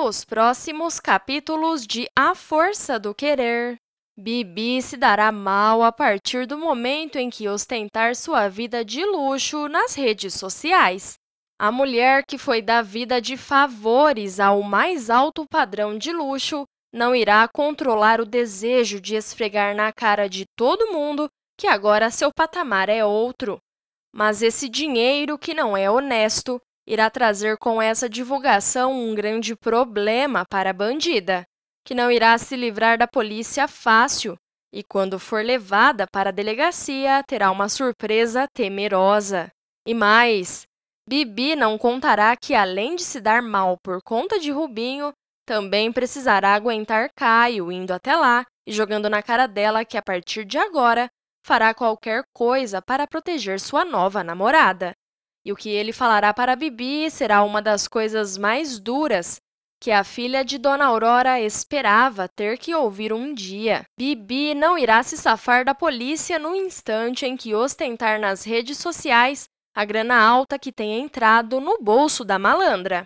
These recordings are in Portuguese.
Nos próximos capítulos de A Força do Querer, Bibi se dará mal a partir do momento em que ostentar sua vida de luxo nas redes sociais. A mulher que foi dar vida de favores ao mais alto padrão de luxo não irá controlar o desejo de esfregar na cara de todo mundo que agora seu patamar é outro. Mas esse dinheiro que não é honesto irá trazer com essa divulgação um grande problema para a bandida, que não irá se livrar da polícia fácil e, quando for levada para a delegacia, terá uma surpresa temerosa. E mais, Bibi não contará que, além de se dar mal por conta de Rubinho, também precisará aguentar Caio indo até lá e jogando na cara dela que, a partir de agora, fará qualquer coisa para proteger sua nova namorada. E o que ele falará para Bibi será uma das coisas mais duras que a filha de Dona Aurora esperava ter que ouvir um dia. Bibi não irá se safar da polícia no instante em que ostentar nas redes sociais a grana alta que tem entrado no bolso da malandra.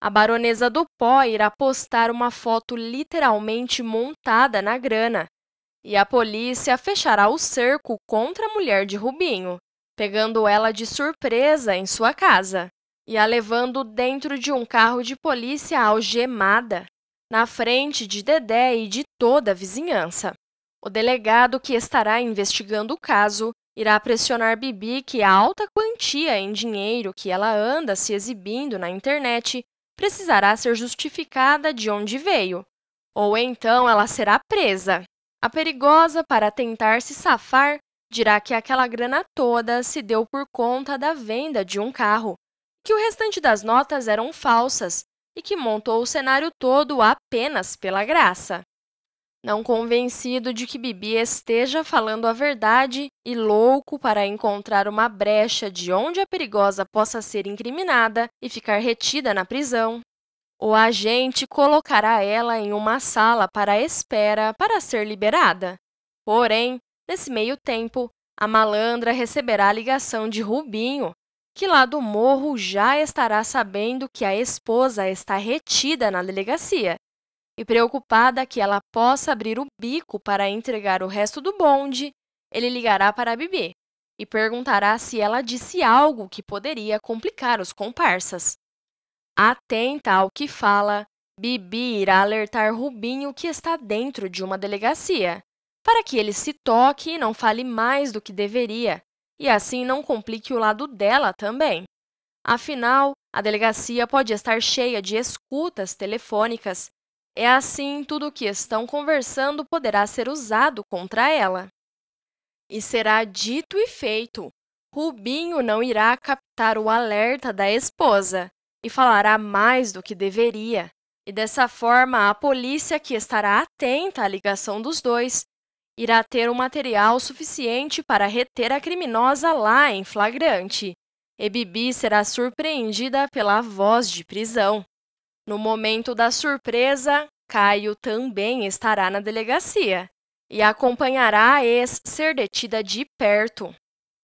A baronesa do pó irá postar uma foto literalmente montada na grana, e a polícia fechará o cerco contra a mulher de Rubinho pegando ela de surpresa em sua casa e a levando dentro de um carro de polícia algemada, na frente de Dedé e de toda a vizinhança. O delegado que estará investigando o caso irá pressionar Bibi que a alta quantia em dinheiro que ela anda se exibindo na internet precisará ser justificada de onde veio, ou então ela será presa. A perigosa, para tentar se safar, dirá que aquela grana toda se deu por conta da venda de um carro, que o restante das notas eram falsas e que montou o cenário todo apenas pela graça. Não convencido de que Bibi esteja falando a verdade e louco para encontrar uma brecha de onde a perigosa possa ser incriminada e ficar retida na prisão, o agente colocará ela em uma sala para espera para ser liberada. Porém, Nesse meio tempo, a malandra receberá a ligação de Rubinho, que lá do morro já estará sabendo que a esposa está retida na delegacia. E preocupada que ela possa abrir o bico para entregar o resto do bonde, ele ligará para a Bibi e perguntará se ela disse algo que poderia complicar os comparsas. Atenta ao que fala, Bibi irá alertar Rubinho que está dentro de uma delegacia para que ele se toque e não fale mais do que deveria, e assim não complique o lado dela também. Afinal, a delegacia pode estar cheia de escutas telefônicas. É assim, tudo o que estão conversando poderá ser usado contra ela. E será dito e feito. Rubinho não irá captar o alerta da esposa e falará mais do que deveria. E dessa forma, a polícia, que estará atenta à ligação dos dois, irá ter o um material suficiente para reter a criminosa lá em flagrante. E Bibi será surpreendida pela voz de prisão. No momento da surpresa, Caio também estará na delegacia e acompanhará a ex ser detida de perto.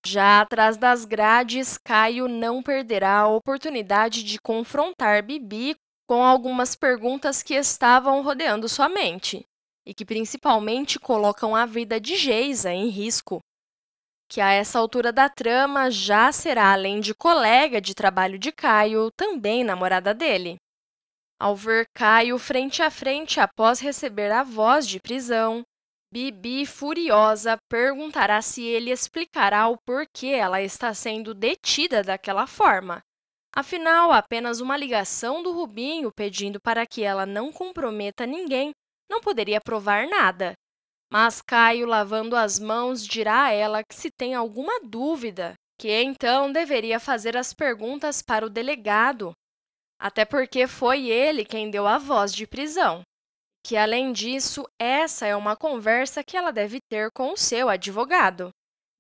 Já atrás das grades, Caio não perderá a oportunidade de confrontar Bibi com algumas perguntas que estavam rodeando sua mente e que principalmente colocam a vida de Geisa em risco, que a essa altura da trama já será, além de colega de trabalho de Caio, também namorada dele. Ao ver Caio frente a frente após receber a voz de prisão, Bibi, furiosa, perguntará se ele explicará o porquê ela está sendo detida daquela forma. Afinal, apenas uma ligação do Rubinho pedindo para que ela não comprometa ninguém não poderia provar nada. Mas Caio, lavando as mãos, dirá a ela que se tem alguma dúvida, que então deveria fazer as perguntas para o delegado, até porque foi ele quem deu a voz de prisão. Que, além disso, essa é uma conversa que ela deve ter com o seu advogado,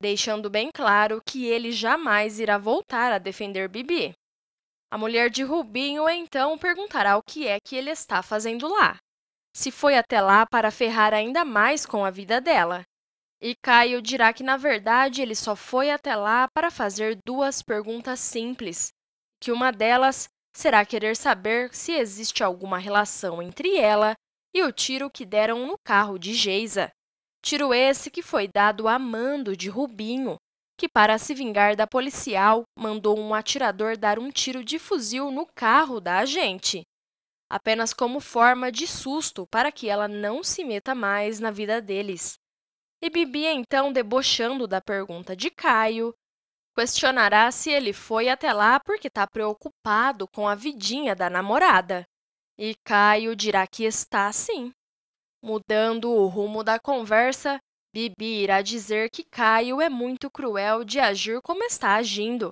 deixando bem claro que ele jamais irá voltar a defender Bibi. A mulher de Rubinho então perguntará o que é que ele está fazendo lá se foi até lá para ferrar ainda mais com a vida dela. E Caio dirá que, na verdade, ele só foi até lá para fazer duas perguntas simples, que uma delas será querer saber se existe alguma relação entre ela e o tiro que deram no carro de Geisa. Tiro esse que foi dado a mando de Rubinho, que, para se vingar da policial, mandou um atirador dar um tiro de fuzil no carro da agente, apenas como forma de susto para que ela não se meta mais na vida deles. E Bibi, então, debochando da pergunta de Caio, questionará se ele foi até lá porque está preocupado com a vidinha da namorada. E Caio dirá que está sim. Mudando o rumo da conversa, Bibi irá dizer que Caio é muito cruel de agir como está agindo,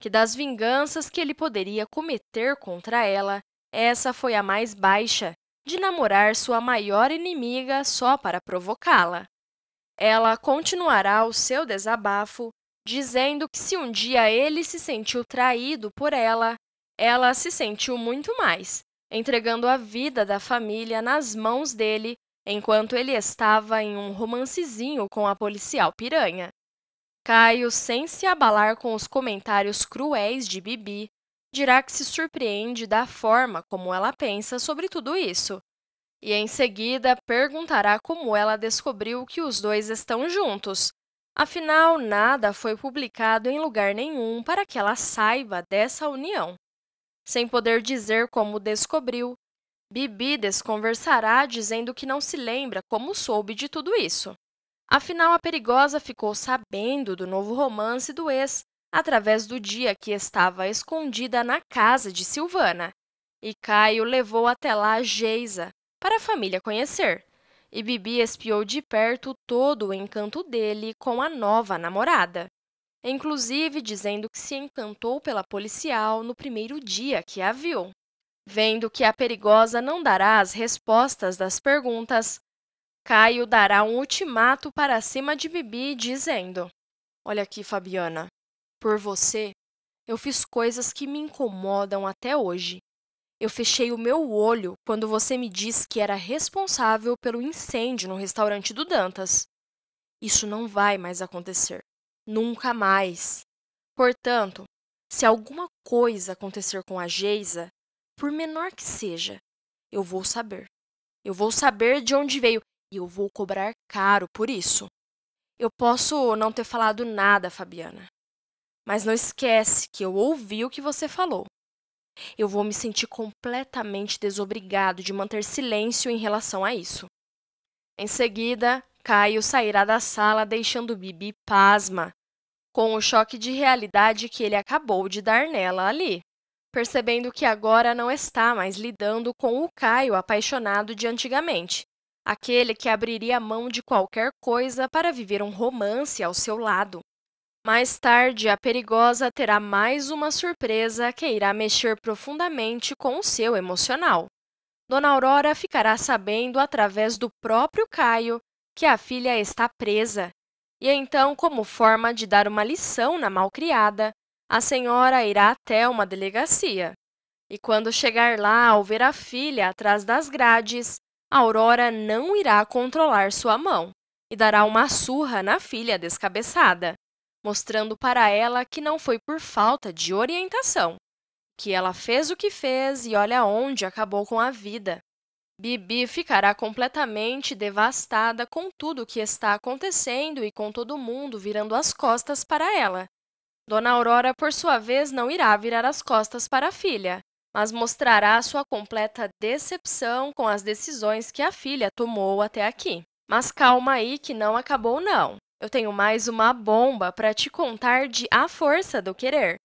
que das vinganças que ele poderia cometer contra ela, essa foi a mais baixa, de namorar sua maior inimiga só para provocá-la. Ela continuará o seu desabafo, dizendo que se um dia ele se sentiu traído por ela, ela se sentiu muito mais, entregando a vida da família nas mãos dele enquanto ele estava em um romancezinho com a policial piranha. Caio, sem se abalar com os comentários cruéis de Bibi, dirá que se surpreende da forma como ela pensa sobre tudo isso. E em seguida perguntará como ela descobriu que os dois estão juntos. Afinal, nada foi publicado em lugar nenhum para que ela saiba dessa união. Sem poder dizer como descobriu, Bibi desconversará dizendo que não se lembra como soube de tudo isso. Afinal, a perigosa ficou sabendo do novo romance do ex através do dia que estava escondida na casa de Silvana. E Caio levou até lá Geisa, para a família conhecer. E Bibi espiou de perto todo o encanto dele com a nova namorada. Inclusive dizendo que se encantou pela policial no primeiro dia que a viu. Vendo que a perigosa não dará as respostas das perguntas, Caio dará um ultimato para cima de Bibi, dizendo: Olha aqui, Fabiana, por você, eu fiz coisas que me incomodam até hoje. Eu fechei o meu olho quando você me disse que era responsável pelo incêndio no restaurante do Dantas. Isso não vai mais acontecer. Nunca mais. Portanto, se alguma coisa acontecer com a Geisa, por menor que seja, eu vou saber. Eu vou saber de onde veio e eu vou cobrar caro por isso. Eu posso não ter falado nada, Fabiana, mas não esquece que eu ouvi o que você falou. Eu vou me sentir completamente desobrigado de manter silêncio em relação a isso. Em seguida, Caio sairá da sala deixando Bibi pasma, com o choque de realidade que ele acabou de dar nela ali percebendo que agora não está mais lidando com o Caio apaixonado de antigamente, aquele que abriria mão de qualquer coisa para viver um romance ao seu lado. Mais tarde, a perigosa terá mais uma surpresa que irá mexer profundamente com o seu emocional. Dona Aurora ficará sabendo através do próprio Caio que a filha está presa. E então, como forma de dar uma lição na malcriada, a senhora irá até uma delegacia. E quando chegar lá ao ver a filha atrás das grades, Aurora não irá controlar sua mão e dará uma surra na filha descabeçada, mostrando para ela que não foi por falta de orientação, que ela fez o que fez e olha onde acabou com a vida. Bibi ficará completamente devastada com tudo o que está acontecendo e com todo mundo virando as costas para ela, Dona Aurora, por sua vez, não irá virar as costas para a filha, mas mostrará sua completa decepção com as decisões que a filha tomou até aqui. Mas calma aí que não acabou não. Eu tenho mais uma bomba para te contar de A Força do Querer.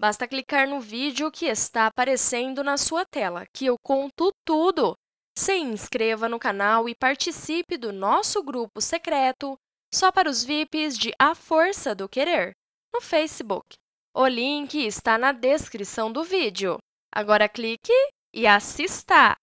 Basta clicar no vídeo que está aparecendo na sua tela, que eu conto tudo. Se inscreva no canal e participe do nosso grupo secreto só para os VIPs de A Força do Querer no Facebook. O link está na descrição do vídeo. Agora clique e assista!